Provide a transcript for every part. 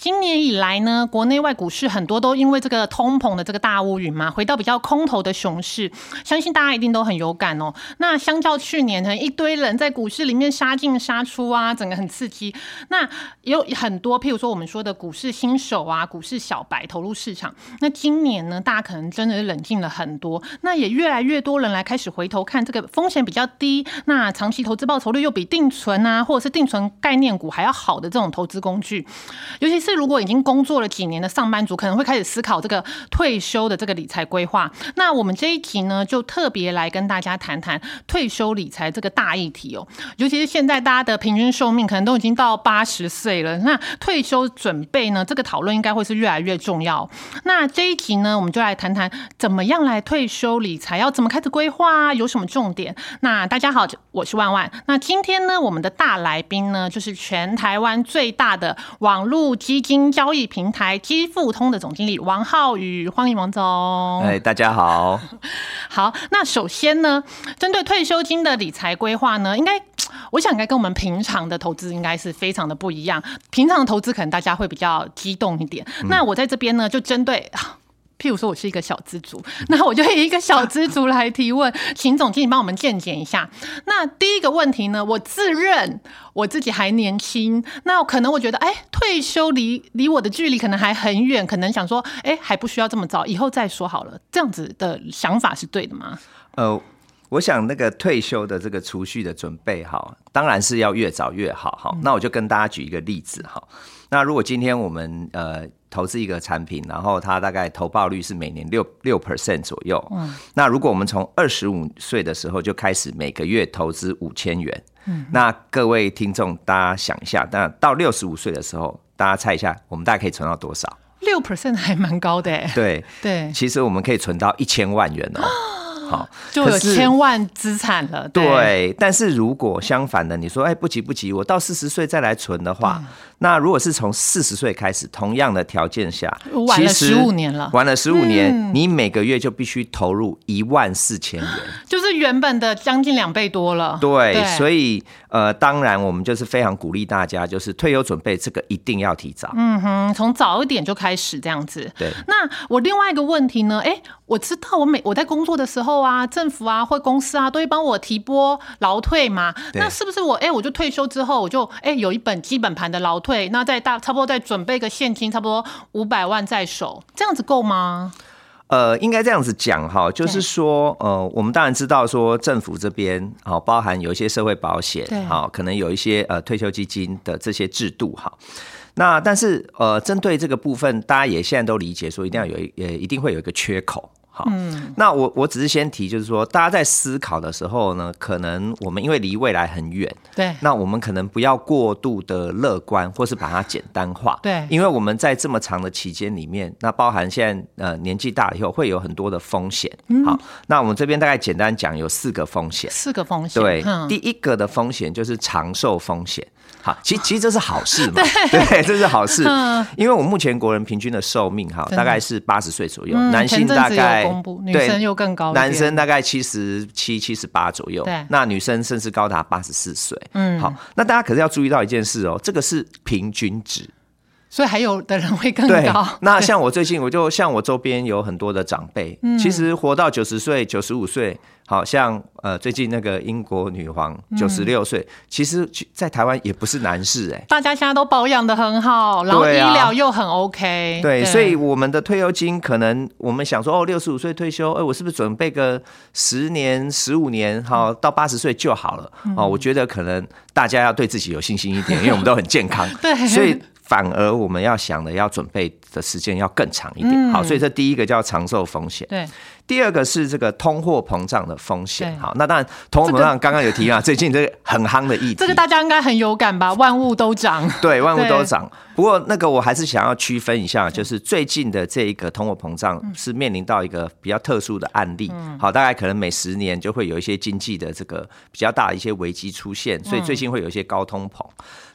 今年以来呢，国内外股市很多都因为这个通膨的这个大乌云嘛，回到比较空头的熊市，相信大家一定都很有感哦。那相较去年呢，一堆人在股市里面杀进杀出啊，整个很刺激。那也有很多，譬如说我们说的股市新手啊，股市小白投入市场。那今年呢，大家可能真的是冷静了很多，那也越来越多人来开始回头看这个风险比较低，那长期投资报酬率又比定存啊，或者是定存概念股还要好的这种投资工具，尤其是。如果已经工作了几年的上班族，可能会开始思考这个退休的这个理财规划。那我们这一集呢，就特别来跟大家谈谈退休理财这个大议题哦。尤其是现在大家的平均寿命可能都已经到八十岁了，那退休准备呢，这个讨论应该会是越来越重要。那这一集呢，我们就来谈谈怎么样来退休理财，要怎么开始规划，有什么重点？那大家好，我是万万。那今天呢，我们的大来宾呢，就是全台湾最大的网络基金交易平台基富通的总经理王浩宇，欢迎王总。哎，大家好。好，那首先呢，针对退休金的理财规划呢，应该我想应该跟我们平常的投资应该是非常的不一样。平常的投资可能大家会比较激动一点。那我在这边呢，就针对。譬如说，我是一个小资族，那我就以一个小资族来提问，请总经理帮我们见解一下。那第一个问题呢，我自认我自己还年轻，那可能我觉得，哎，退休离离我的距离可能还很远，可能想说，哎，还不需要这么早，以后再说好了。这样子的想法是对的吗？呃，我想那个退休的这个储蓄的准备，哈，当然是要越早越好。哈，那我就跟大家举一个例子，哈。那如果今天我们呃投资一个产品，然后它大概投报率是每年六六 percent 左右，嗯，那如果我们从二十五岁的时候就开始每个月投资五千元，嗯，那各位听众大家想一下，那到六十五岁的时候，大家猜一下，我们大概可以存到多少？六 percent 还蛮高的，对。对，其实我们可以存到一千万元哦。好，就有千万资产了。对，但是如果相反的，你说，哎，不急不急，我到四十岁再来存的话，那如果是从四十岁开始，同样的条件下，晚了十五年了，晚了十五年，你每个月就必须投入一万四千元，就是原本的将近两倍多了。对，所以呃，当然我们就是非常鼓励大家，就是退休准备这个一定要提早。嗯哼，从早一点就开始这样子。对，那我另外一个问题呢？哎，我知道我每我在工作的时候。啊，政府啊，或公司啊，都会帮我提拨劳退嘛。那是不是我哎，我就退休之后，我就哎有一本基本盘的劳退，那再大差不多再准备个现金，差不多五百万在手，这样子够吗？呃，应该这样子讲哈，就是说，呃，我们当然知道说政府这边好，包含有一些社会保险，好，可能有一些呃退休基金的这些制度哈。那但是呃，针对这个部分，大家也现在都理解说，一定要有一呃，一定会有一个缺口。嗯，那我我只是先提，就是说，大家在思考的时候呢，可能我们因为离未来很远，对，那我们可能不要过度的乐观，或是把它简单化，对，因为我们在这么长的期间里面，那包含现在呃年纪大了以后会有很多的风险，好，那我们这边大概简单讲有四个风险，四个风险，对，第一个的风险就是长寿风险。好，其其实这是好事嘛？对，这是好事。因为我目前国人平均的寿命哈，大概是八十岁左右，男性大概女生又更高，男生大概七十七、七十八左右。对，那女生甚至高达八十四岁。嗯，好，那大家可是要注意到一件事哦，这个是平均值。所以还有的人会更高。那像我最近，我就像我周边有很多的长辈，其实活到九十岁、九十五岁，好像呃最近那个英国女皇九十六岁，其实在台湾也不是难事哎。大家现在都保养的很好，然后医疗又很 OK。对，所以我们的退休金可能我们想说哦，六十五岁退休，哎，我是不是准备个十年、十五年，好到八十岁就好了？哦，我觉得可能大家要对自己有信心一点，因为我们都很健康。对，所以。反而我们要想的要准备的时间要更长一点，好，所以这第一个叫长寿风险。对，第二个是这个通货膨胀的风险。好，那当然通货膨胀刚刚有提啊，最近这个很夯的议题，这个大家应该很有感吧？万物都涨，对，万物都涨。不过那个我还是想要区分一下，就是最近的这一个通货膨胀是面临到一个比较特殊的案例。好，大概可能每十年就会有一些经济的这个比较大的一些危机出现，所以最近会有一些高通膨。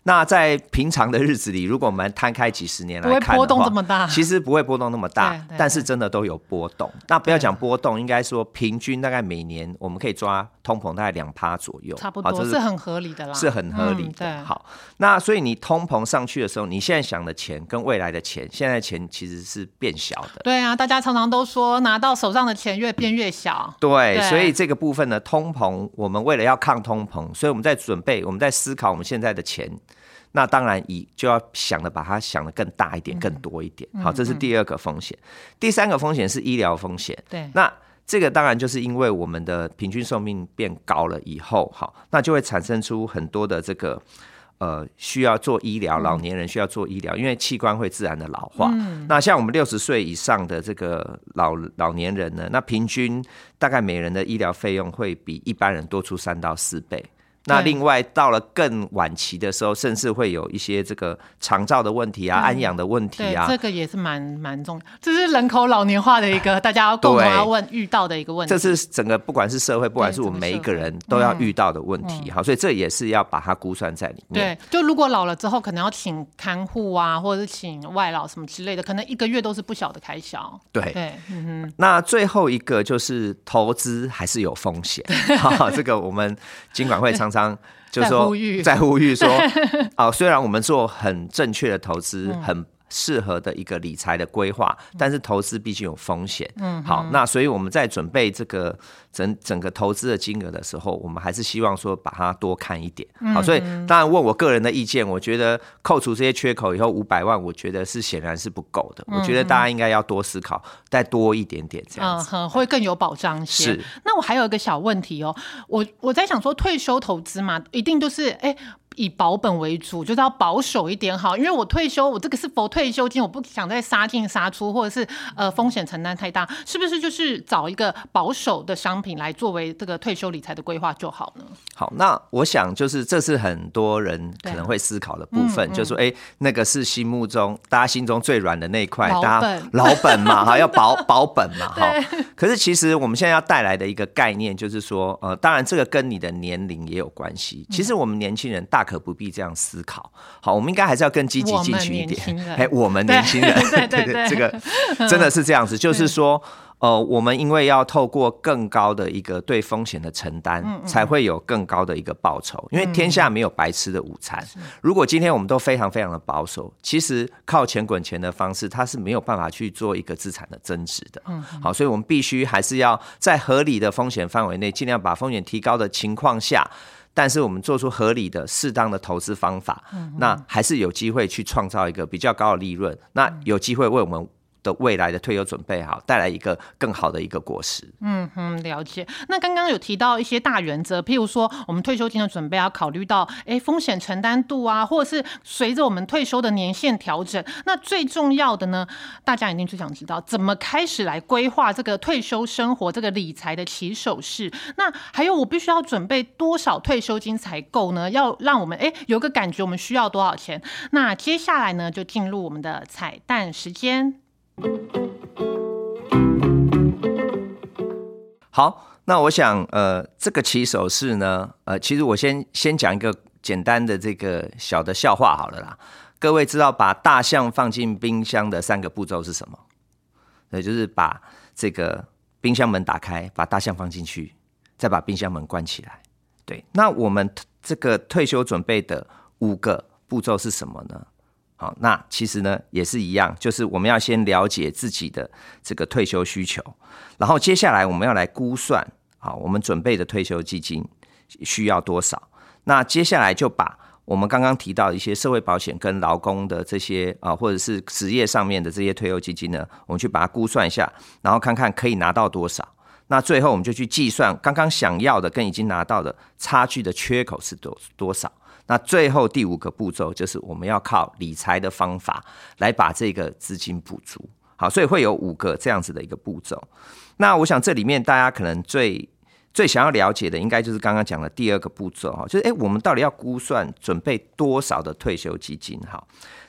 那在平常的日子里，如果我们摊开几十年来看的话，波动这么大，其实不会波动那么大，但是真的都有波动。那不要讲波。波动，应该说平均大概每年我们可以抓通膨大概两趴左右，差不多是很合理的啦，是很合理的。好，那所以你通膨上去的时候，你现在想的钱跟未来的钱，现在钱其实是变小的。对啊，大家常常都说拿到手上的钱越变越小。对，所以这个部分呢，通膨，我们为了要抗通膨，所以我们在准备，我们在思考我们现在的钱。那当然，以就要想的把它想的更大一点、更多一点。好，这是第二个风险。第三个风险是医疗风险。对，那这个当然就是因为我们的平均寿命变高了以后，好，那就会产生出很多的这个呃需要做医疗，老年人需要做医疗，因为器官会自然的老化。那像我们六十岁以上的这个老老年人呢，那平均大概每人的医疗费用会比一般人多出三到四倍。那另外到了更晚期的时候，甚至会有一些这个肠照的问题啊、安养的问题啊，这个也是蛮蛮重要，这是人口老年化的一个大家要共同要问遇到的一个问题。这是整个不管是社会，不管是我们每一个人都要遇到的问题，好，所以这也是要把它估算在里面。对，就如果老了之后，可能要请看护啊，或者是请外劳什么之类的，可能一个月都是不小的开销。对对，嗯哼。那最后一个就是投资还是有风险，好，这个我们尽管会常。常就是说，在呼吁说，哦，虽然我们做很正确的投资，很。适合的一个理财的规划，但是投资毕竟有风险。嗯，好，那所以我们在准备这个整整个投资的金额的时候，我们还是希望说把它多看一点。好，所以当然问我个人的意见，我觉得扣除这些缺口以后五百万，我觉得是显然是不够的。我觉得大家应该要多思考，再多一点点这样子，会更有保障些。是。那我还有一个小问题哦，我我在想说退休投资嘛，一定就是哎。以保本为主，就是要保守一点好，因为我退休，我这个是否退休金，我不想再杀进杀出，或者是呃风险承担太大，是不是就是找一个保守的商品来作为这个退休理财的规划就好呢？好，那我想就是这是很多人可能会思考的部分，就是说，哎，那个是心目中大家心中最软的那一块，大家老本嘛，哈，要保 保本嘛，哈。可是其实我们现在要带来的一个概念就是说，呃，当然这个跟你的年龄也有关系。其实我们年轻人大。可不必这样思考。好，我们应该还是要更积极进取一点。哎，我们年轻人，对对对，这个真的是这样子。就是说，呃，我们因为要透过更高的一个对风险的承担，才会有更高的一个报酬。因为天下没有白吃的午餐。如果今天我们都非常非常的保守，其实靠钱滚钱的方式，它是没有办法去做一个资产的增值的。嗯，好，所以我们必须还是要在合理的风险范围内，尽量把风险提高的情况下。但是我们做出合理的、适当的投资方法，那还是有机会去创造一个比较高的利润。那有机会为我们。的未来的退休准备好，带来一个更好的一个果实。嗯哼，了解。那刚刚有提到一些大原则，譬如说，我们退休金的准备要考虑到，哎，风险承担度啊，或者是随着我们退休的年限调整。那最重要的呢，大家一定最想知道，怎么开始来规划这个退休生活、这个理财的起手式？那还有，我必须要准备多少退休金才够呢？要让我们哎有个感觉，我们需要多少钱？那接下来呢，就进入我们的彩蛋时间。好，那我想，呃，这个起手式呢，呃，其实我先先讲一个简单的这个小的笑话好了啦。各位知道把大象放进冰箱的三个步骤是什么？也就是把这个冰箱门打开，把大象放进去，再把冰箱门关起来。对，那我们这个退休准备的五个步骤是什么呢？好，那其实呢也是一样，就是我们要先了解自己的这个退休需求，然后接下来我们要来估算，好，我们准备的退休基金需要多少？那接下来就把我们刚刚提到一些社会保险跟劳工的这些啊，或者是职业上面的这些退休基金呢，我们去把它估算一下，然后看看可以拿到多少。那最后我们就去计算刚刚想要的跟已经拿到的差距的缺口是多多少。那最后第五个步骤就是我们要靠理财的方法来把这个资金补足。好，所以会有五个这样子的一个步骤。那我想这里面大家可能最最想要了解的，应该就是刚刚讲的第二个步骤哈，就是诶，我们到底要估算准备多少的退休基金？哈，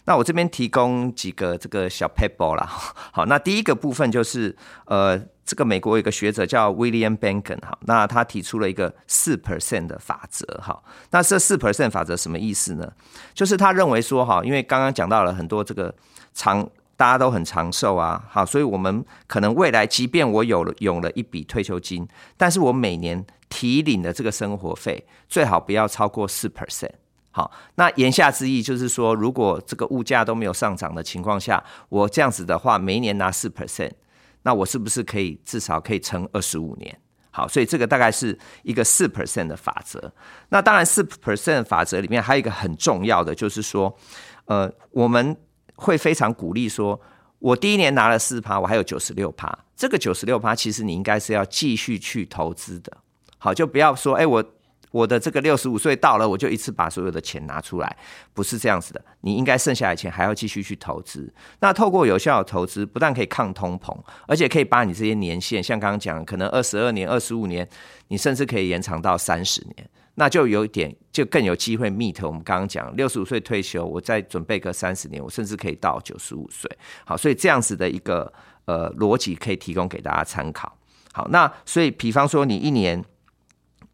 那我这边提供几个这个小 paper 啦。好，那第一个部分就是呃。这个美国有一个学者叫 William Bengen 哈，那他提出了一个四 percent 的法则哈，那这四 percent 法则什么意思呢？就是他认为说哈，因为刚刚讲到了很多这个长大家都很长寿啊，好，所以我们可能未来，即便我有了有了一笔退休金，但是我每年提领的这个生活费最好不要超过四 percent。好，那言下之意就是说，如果这个物价都没有上涨的情况下，我这样子的话，每一年拿四 percent，那我是不是可以至少可以撑二十五年？好，所以这个大概是一个四 percent 的法则。那当然，四 percent 法则里面还有一个很重要的，就是说，呃，我们会非常鼓励说，我第一年拿了四趴，我还有九十六趴，这个九十六趴其实你应该是要继续去投资的。好，就不要说，哎，我。我的这个六十五岁到了，我就一次把所有的钱拿出来，不是这样子的。你应该剩下的钱还要继续去投资。那透过有效的投资，不但可以抗通膨，而且可以把你这些年限，像刚刚讲，可能二十二年、二十五年，你甚至可以延长到三十年，那就有一点，就更有机会 meet 我们刚刚讲六十五岁退休，我再准备个三十年，我甚至可以到九十五岁。好，所以这样子的一个呃逻辑可以提供给大家参考。好，那所以比方说你一年。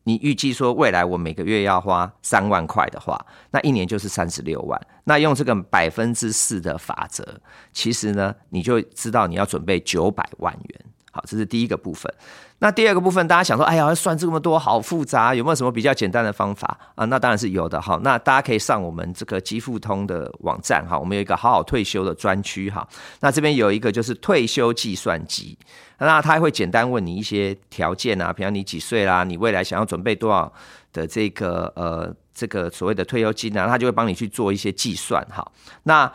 你预计说未来我每个月要花三万块的话，那一年就是三十六万。那用这个百分之四的法则，其实呢，你就知道你要准备九百万元。好，这是第一个部分。那第二个部分，大家想说，哎呀，算这么多，好复杂，有没有什么比较简单的方法啊？那当然是有的。哈，那大家可以上我们这个积富通的网站哈，我们有一个好好退休的专区哈。那这边有一个就是退休计算机，那他会简单问你一些条件啊，比方你几岁啦，你未来想要准备多少的这个呃这个所谓的退休金呢？他就会帮你去做一些计算哈。那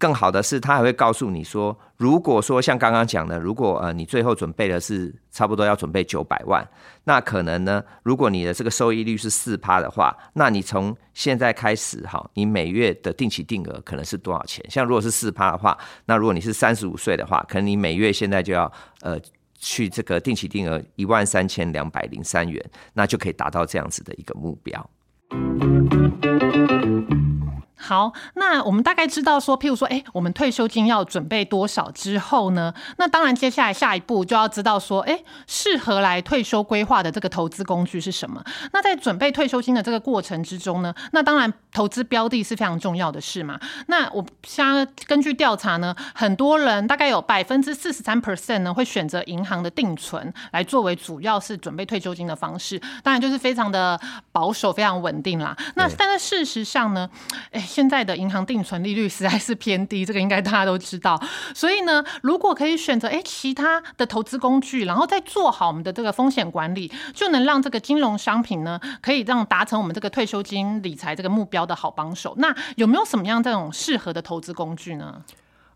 更好的是，他还会告诉你说，如果说像刚刚讲的，如果呃你最后准备的是差不多要准备九百万，那可能呢，如果你的这个收益率是四趴的话，那你从现在开始哈，你每月的定期定额可能是多少钱？像如果是四趴的话，那如果你是三十五岁的话，可能你每月现在就要呃去这个定期定额一万三千两百零三元，那就可以达到这样子的一个目标。好，那我们大概知道说，譬如说，哎，我们退休金要准备多少之后呢？那当然，接下来下一步就要知道说，哎，适合来退休规划的这个投资工具是什么？那在准备退休金的这个过程之中呢，那当然投资标的是非常重要的事嘛。那我像根据调查呢，很多人大概有百分之四十三 percent 呢会选择银行的定存来作为主要是准备退休金的方式，当然就是非常的保守、非常稳定啦。那但是事实上呢，哎。现在的银行定存利率实在是偏低，这个应该大家都知道。所以呢，如果可以选择哎其他的投资工具，然后再做好我们的这个风险管理，就能让这个金融商品呢，可以让达成我们这个退休金理财这个目标的好帮手。那有没有什么样这种适合的投资工具呢？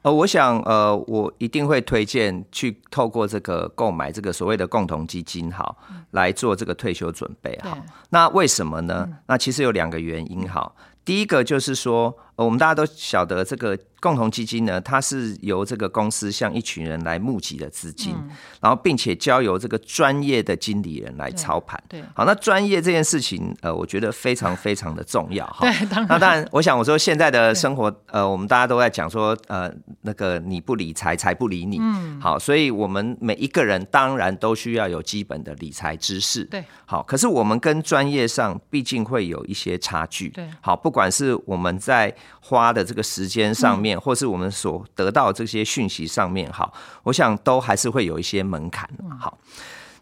呃，我想呃，我一定会推荐去透过这个购买这个所谓的共同基金，好来做这个退休准备。好，那为什么呢？那其实有两个原因。好。第一个就是说，呃，我们大家都晓得这个。共同基金呢，它是由这个公司向一群人来募集的资金，然后并且交由这个专业的经理人来操盘。对，好，那专业这件事情，呃，我觉得非常非常的重要。哈，对，当然。那当然，我想我说现在的生活，呃，我们大家都在讲说，呃，那个你不理财，财不理你。嗯。好，所以我们每一个人当然都需要有基本的理财知识。对。好，可是我们跟专业上毕竟会有一些差距。对。好，不管是我们在花的这个时间上面。或是我们所得到这些讯息上面，好，我想都还是会有一些门槛。好，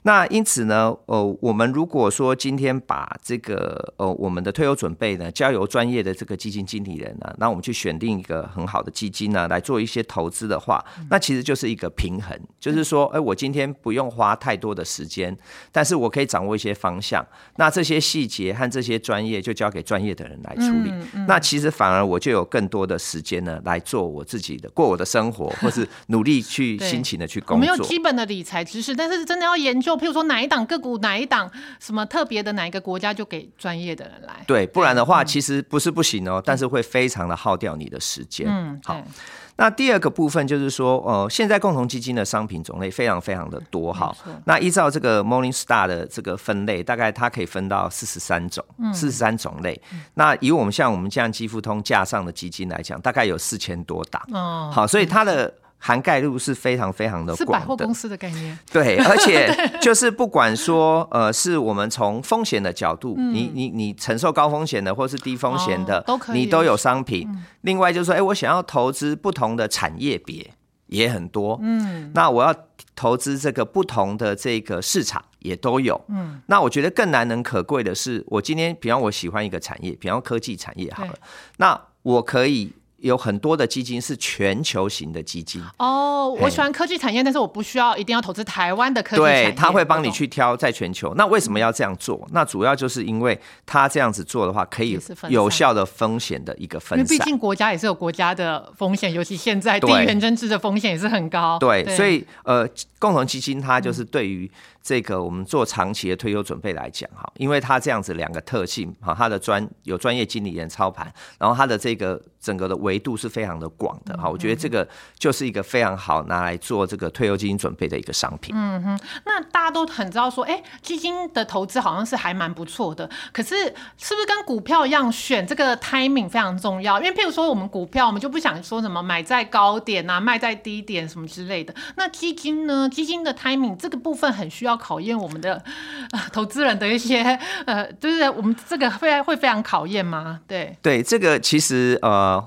那因此呢，呃，我们如果说今天把这个呃我们的退休准备呢交由专业的这个基金经理人呢，那我们去选定一个很好的基金呢来做一些投资的话，那其实就是一个平衡，就是说，哎，我今天不用花太多的时间，但是我可以掌握一些方向。那这些细节和这些专业就交给专业的人来处理。那其实反而我就有更多的时间呢来做我自己的过我的生活，或是努力去辛勤的去工作。我们有基本的理财知识，但是真的要研究。譬如说哪一档个股，哪一档什么特别的哪一个国家，就给专业的人来。对，不然的话，其实不是不行哦，但是会非常的耗掉你的时间。嗯，好。那第二个部分就是说，呃，现在共同基金的商品种类非常非常的多哈。那依照这个 Morning Star 的这个分类，大概它可以分到四十三种，四十三种类。那以我们像我们这样基富通架上的基金来讲，大概有四千多档。哦，好，所以它的。涵盖度是非常非常的。是百广的货公。司的概念。对，而且就是不管说，呃，是我们从风险的角度，你你你承受高风险的，或是低风险的，都可以。你都有商品。另外就是说，哎、我想要投资不同的产业别也很多，嗯，那我要投资这个不同的这个市场也都有，嗯，那我觉得更难能可贵的是，我今天比方我喜欢一个产业，比方科技产业好了，那我可以有很多的基金是全球型的基金。哦，我喜欢科技产业，但是我不需要一定要投资台湾的科技产业。对，他会帮你去挑在全球。那为什么要这样做？那主要就是因为他这样子做的话，可以有效的风险的一个因为分散。毕竟国家也是有国家的风险，尤其现在地对缘政治的风险也是很高。对，所以呃，共同基金它就是对于这个我们做长期的退休准备来讲，哈，因为它这样子两个特性，哈，它的专有专业经理人操盘，然后它的这个整个的维度是非常的广的，哈，我觉得这个就是一个非常好拿来做这个退休基金准备的一个商品。嗯哼那大家都很知道说，哎、基金的投资好像是还蛮不错的，可是是不是跟股票一样，选这个 timing 非常重要？因为譬如说我们股票，我们就不想说什么买在高点啊，卖在低点什么之类的。那基金呢？基金的 timing 这个部分很需要考验我们的、呃、投资人的一些 呃，就是我们这个会会非常考验吗？对，对，这个其实呃，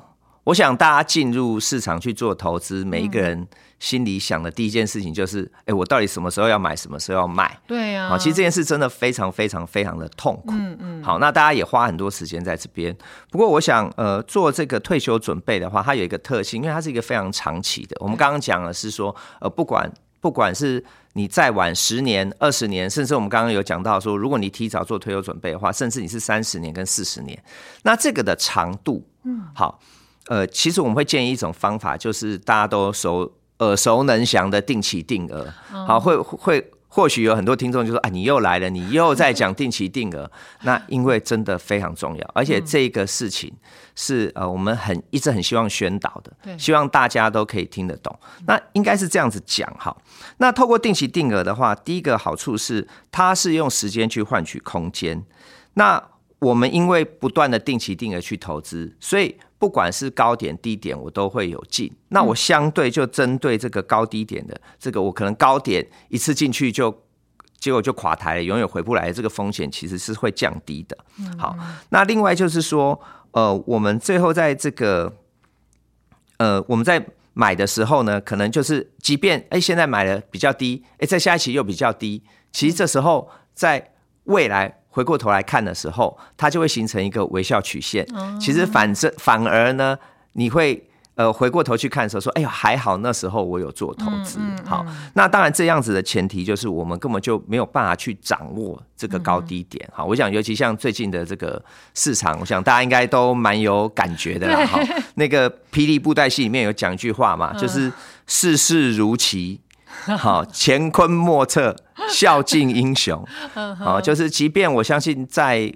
我想大家进入市场去做投资，每一个人心里想的第一件事情就是，哎、我到底什么时候要买，什么时候要卖？对呀、啊。好，其实这件事真的非常非常非常的痛苦。嗯嗯。好，那大家也花很多时间在这边。不过，我想，呃，做这个退休准备的话，它有一个特性，因为它是一个非常长期的。我们刚刚讲的是说，呃，不管不管是你再晚十年、二十年，甚至我们刚刚有讲到说，如果你提早做退休准备的话，甚至你是三十年跟四十年，那这个的长度，嗯，好，呃，其实我们会建议一种方法，就是大家都熟耳熟能详的定期定额，好，会会。或许有很多听众就说：“啊，你又来了，你又在讲 定期定额。”那因为真的非常重要，而且这个事情是呃我们很一直很希望宣导的，希望大家都可以听得懂。那应该是这样子讲哈。那透过定期定额的话，第一个好处是它是用时间去换取空间。那我们因为不断的定期定额去投资，所以不管是高点低点，我都会有进。那我相对就针对这个高低点的这个，我可能高点一次进去就结果就垮台了，永远回不来的这个风险其实是会降低的。好，那另外就是说，呃，我们最后在这个呃我们在买的时候呢，可能就是即便哎现在买的比较低，哎在下一期又比较低，其实这时候在未来回过头来看的时候，它就会形成一个微笑曲线。其实反正反而呢，你会呃回过头去看的时候说，哎呦还好那时候我有做投资。好，那当然这样子的前提就是我们根本就没有办法去掌握这个高低点。好，我想尤其像最近的这个市场，我想大家应该都蛮有感觉的啦。好，那个霹雳布袋戏里面有讲一句话嘛，就是世事如棋。好，乾坤莫测，孝敬英雄。好，就是即便我相信再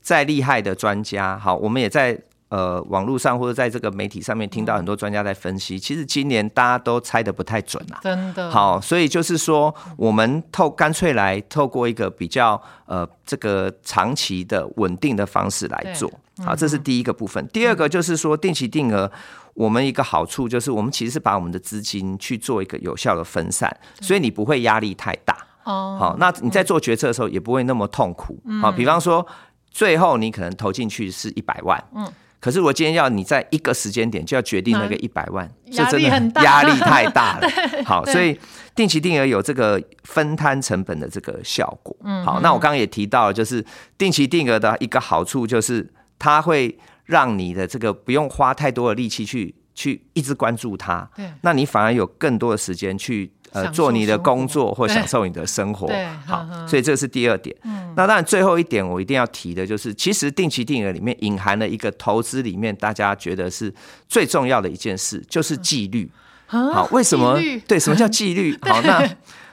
再厉害的专家，好，我们也在呃网络上或者在这个媒体上面听到很多专家在分析，其实今年大家都猜的不太准啊。真的好，所以就是说，我们透干脆来透过一个比较呃这个长期的稳定的方式来做。好，这是第一个部分。第二个就是说，定期定额，我们一个好处就是，我们其实是把我们的资金去做一个有效的分散，所以你不会压力太大。哦，好，那你在做决策的时候也不会那么痛苦。好，比方说最后你可能投进去是一百万，嗯，可是我今天要你在一个时间点就要决定那个一百万，这压真的力很大压力太大了。好，所以定期定额有这个分摊成本的这个效果。嗯，好，那我刚刚也提到了，就是定期定额的一个好处就是它会让你的这个不用花太多的力气去去一直关注它，对那你反而有更多的时间去呃做你的工作或享受你的生活对。好呵呵，所以这是第二点。那当然最后一点我一定要提的就是，其实定期定额里面隐含了一个投资里面大家觉得是最重要的一件事，就是纪律。好，为什么？对，什么叫纪律？好，那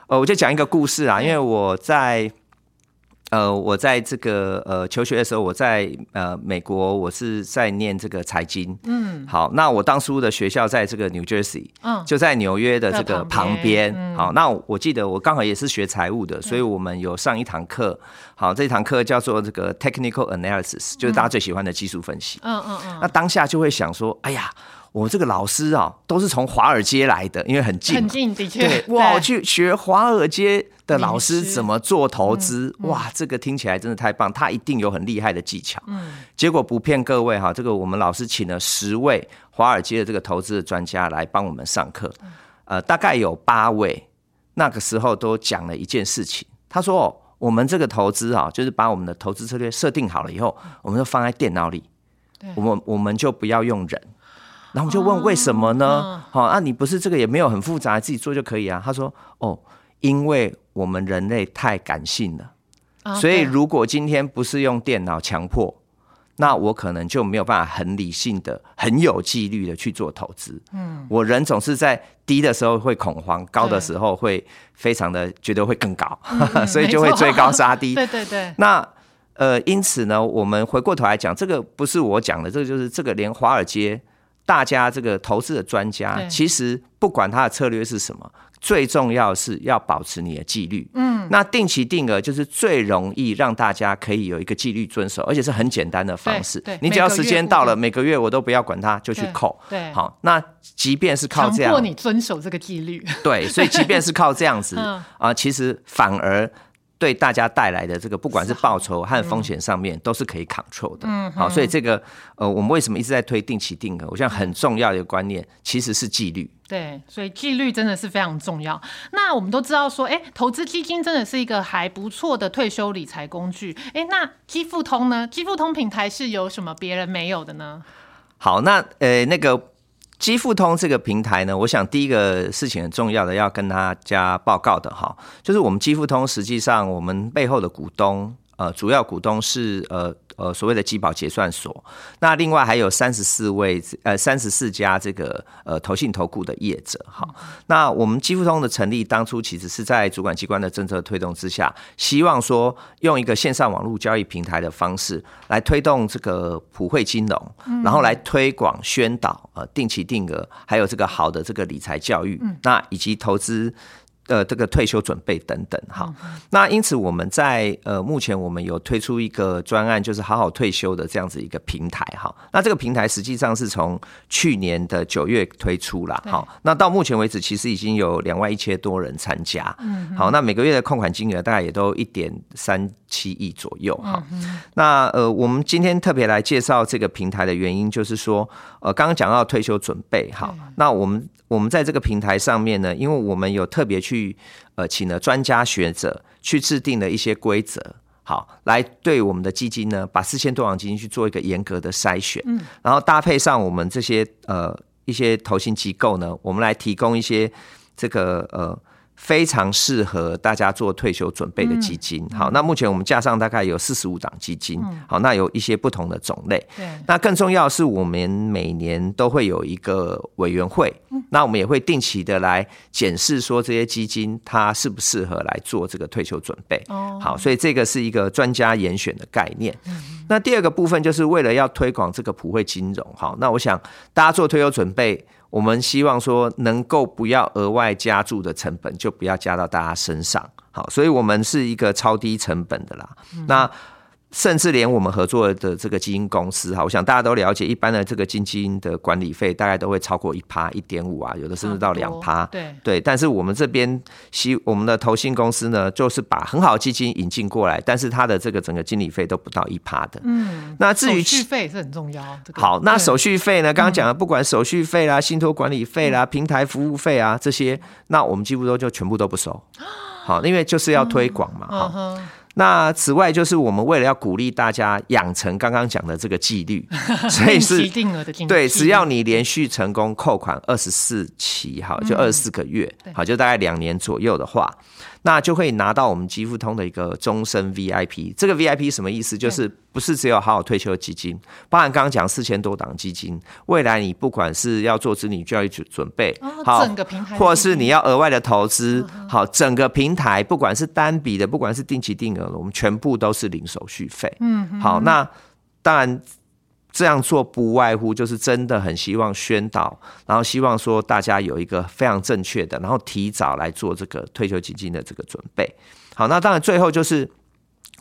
呃，我就讲一个故事啊，因为我在。呃，我在这个呃求学的时候，我在呃美国，我是在念这个财经。嗯，好，那我当初的学校在这个 New Jersey，嗯就在纽约的这个在旁边。好，那我记得我刚好也是学财务的，所以我们有上一堂课。好，这堂课叫做这个 Technical Analysis，就是大家最喜欢的技术分析。嗯嗯嗯，那当下就会想说，哎呀，我这个老师啊，都是从华尔街来的，因为很近，很近，的确，对，哇，我去学华尔街的老师怎么做投资，哇，这个听起来真的太棒，他一定有很厉害的技巧。嗯，结果不骗各位哈，这个我们老师请了十位华尔街的这个投资的专家来帮我们上课，呃，大概有八位那个时候都讲了一件事情，他说、哦、我们这个投资啊，就是把我们的投资策略设定好了以后，我们就放在电脑里，我们我们就不要用人。然后我就问为什么呢？好、啊，你不是这个也没有很复杂，自己做就可以啊。他说哦，因为我们人类太感性了。啊所以如果今天不是用电脑强迫，那我可能就没有办法很理性的、很有纪律的去做投资。嗯，我人总是在低的时候会恐慌，高的时候会非常的觉得会更高，所以就会追高杀低。对对对，那呃，因此呢，我们回过头来讲，这个不是我讲的，这个就是这个连华尔街大家这个投资的专家，其实不管他的策略是什么，最重要是要保持你的纪律。嗯，那定期定额就是最容易让大家可以有一个纪律遵守，而且是很简单的方式。对对。你只要时间到了，每个月我都不要管它，就去扣。对。好，那即便是靠这样。强迫，你遵守这个纪律，对，所以即便是靠这样子 嗯。啊，其实反而对大家带来的这个不管是报酬和风险上面都是可以 control 的。嗯，好，所以这个呃，我们为什么一直在推定期定额？我想很重要的一个观念其实是纪律。对，所以纪律真的是非常重要。那我们都知道说，哎，投资基金真的是一个还不错的退休理财工具。哎，那基富通呢？基富通平台是有什么别人没有的呢？好，那呃那个积富通这个平台呢，我想第一个事情很重要的要跟大家报告的哈，就是我们积富通实际上我们背后的股东。呃，主要股东是呃呃所谓的基保结算所，那另外还有三十四位呃三十四家这个呃投信投顾的业者哈。那我们基富通的成立当初其实是在主管机关的政策推动之下，希望说用一个线上网络交易平台的方式来推动这个普惠金融，然后来推广宣导呃定期定额，还有这个好的这个理财教育，那以及投资。呃，这个退休准备等等，哈。那因此我们在呃目前我们有推出一个专案，就是好好退休的这样子一个平台，哈。那这个平台实际上是从去年的九月推出了，好。那到目前为止，其实已经有两万一千多人参加，嗯，好。那每个月的控款金额大概也都一点三七亿左右，哈。那呃，我们今天特别来介绍这个平台的原因，就是说，呃，刚刚讲到退休准备，好，那我们我们在这个平台上面呢，因为我们有特别去呃请了专家学者去制定了一些规则。好，来对我们的基金呢，把四千多档基金去做一个严格的筛选，嗯，然后搭配上我们这些呃一些投信机构呢，我们来提供一些这个呃非常适合大家做退休准备的基金。好，那目前我们架上大概有四十五档基金，好，那有一些不同的种类。对，那更重要的是，我们每年都会有一个委员会，那我们也会定期的来检视说这些基金它适不适合来做这个退休准备。哦好，所以这个是一个专家严选的概念。那第二个部分就是为了要推广这个普惠金融，好，那我想大家做退休准备，我们希望说能够不要额外加注的成本，就不要加到大家身上。好，所以我们是一个超低成本的啦。那甚至连我们合作的这个基金公司哈，我想大家都了解，一般的这个基金的管理费大概都会超过一趴、一点五啊，有的甚至到两趴。对对，但是我们这边希我们的投信公司呢，就是把很好的基金引进过来，但是它的这个整个经理费都不到一趴的。嗯，那至于手续费是很重要。这个好，那手续费呢？刚刚讲的，不管手续费啦、信托管理费啦、平台服务费啊这些，那我们几乎都就全部都不收。好，因为就是要推广嘛。哈、那此外，就是我们为了要鼓励大家养成刚刚讲的这个纪律，所以是定额的定对，只要你连续成功扣款二十四期，哈，就二十四个月，好，就大概两年左右的话，那就会拿到我们基富通的一个终身 VIP。这个 VIP 什么意思？就是不是只有好好退休基金，包含刚刚讲四千多档基金，未来你不管是要做子女教育准准备，哦好，整个平台或者是你要额外的投资，好，整个平台不管是单笔的，不管是定期定额的，我们全部都是零手续费。嗯，好，那当然这样做不外乎就是真的很希望宣导，然后希望说大家有一个非常正确的，然后提早来做这个退休基金的这个准备。好，那当然最后就是。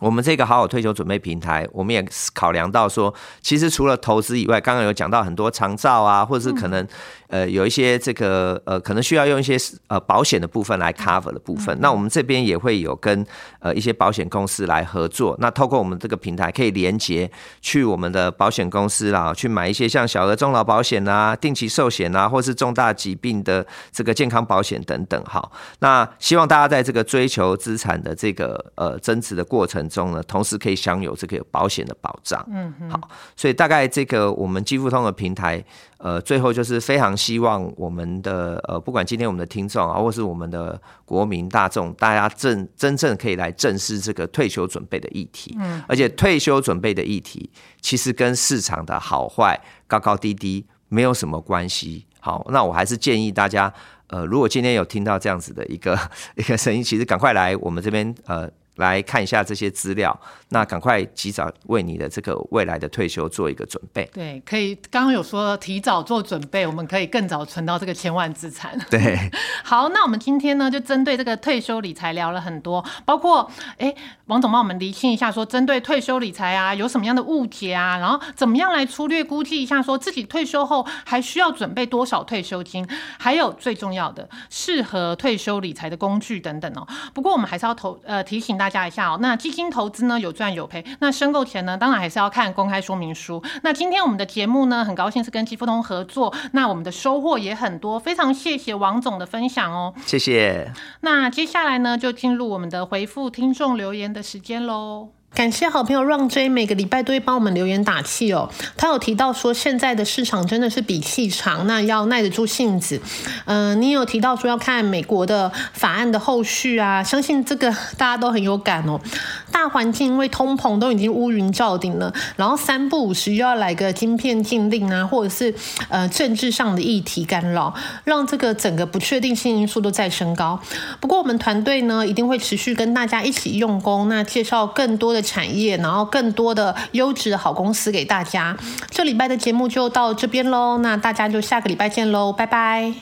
我们这个好好退休准备平台，我们也考量到说，其实除了投资以外，刚刚有讲到很多长照啊，或者是可能。呃，有一些这个呃，可能需要用一些呃保险的部分来 cover 的部分，那我们这边也会有跟呃一些保险公司来合作。那透过我们这个平台，可以连接去我们的保险公司啦，去买一些像小额中老保险啊、定期寿险啊，或是重大疾病的这个健康保险等等。哈，那希望大家在这个追求资产的这个呃增值的过程中呢，同时可以享有这个保险的保障。嗯，好，所以大概这个我们积富通的平台。呃，最后就是非常希望我们的呃，不管今天我们的听众啊，或是我们的国民大众，大家正真正可以来正视这个退休准备的议题。嗯，而且退休准备的议题其实跟市场的好坏高高低低没有什么关系。好，那我还是建议大家，呃，如果今天有听到这样子的一个 一个声音，其实赶快来我们这边呃。来看一下这些资料，那赶快及早为你的这个未来的退休做一个准备。对，可以。刚刚有说提早做准备，我们可以更早存到这个千万资产。对。好，那我们今天呢，就针对这个退休理财聊了很多，包括哎，王总帮我们厘清一下，说针对退休理财啊，有什么样的误解啊？然后怎么样来粗略估计一下，说自己退休后还需要准备多少退休金？还有最重要的，适合退休理财的工具等等哦。不过我们还是要投呃提醒。大家一下哦，那基金投资呢有赚有赔，那申购前呢当然还是要看公开说明书。那今天我们的节目呢，很高兴是跟基富通合作，那我们的收获也很多，非常谢谢王总的分享哦，谢谢。那接下来呢，就进入我们的回复听众留言的时间喽。感谢好朋友让 J 每个礼拜都会帮我们留言打气哦。他有提到说，现在的市场真的是比气长，那要耐得住性子。嗯，你有提到说要看美国的法案的后续啊，相信这个 大家都很有感哦。大环境因为通膨都已经乌云罩顶了，然后三不五时又要来个晶片禁令啊，或者是呃政治上的议题干扰，让这个整个不确定性因素都在升高。不过我们团队呢，一定会持续跟大家一起用功，那介绍更多的。产业，然后更多的优质的好公司给大家。这礼拜的节目就到这边喽，那大家就下个礼拜见喽，拜拜。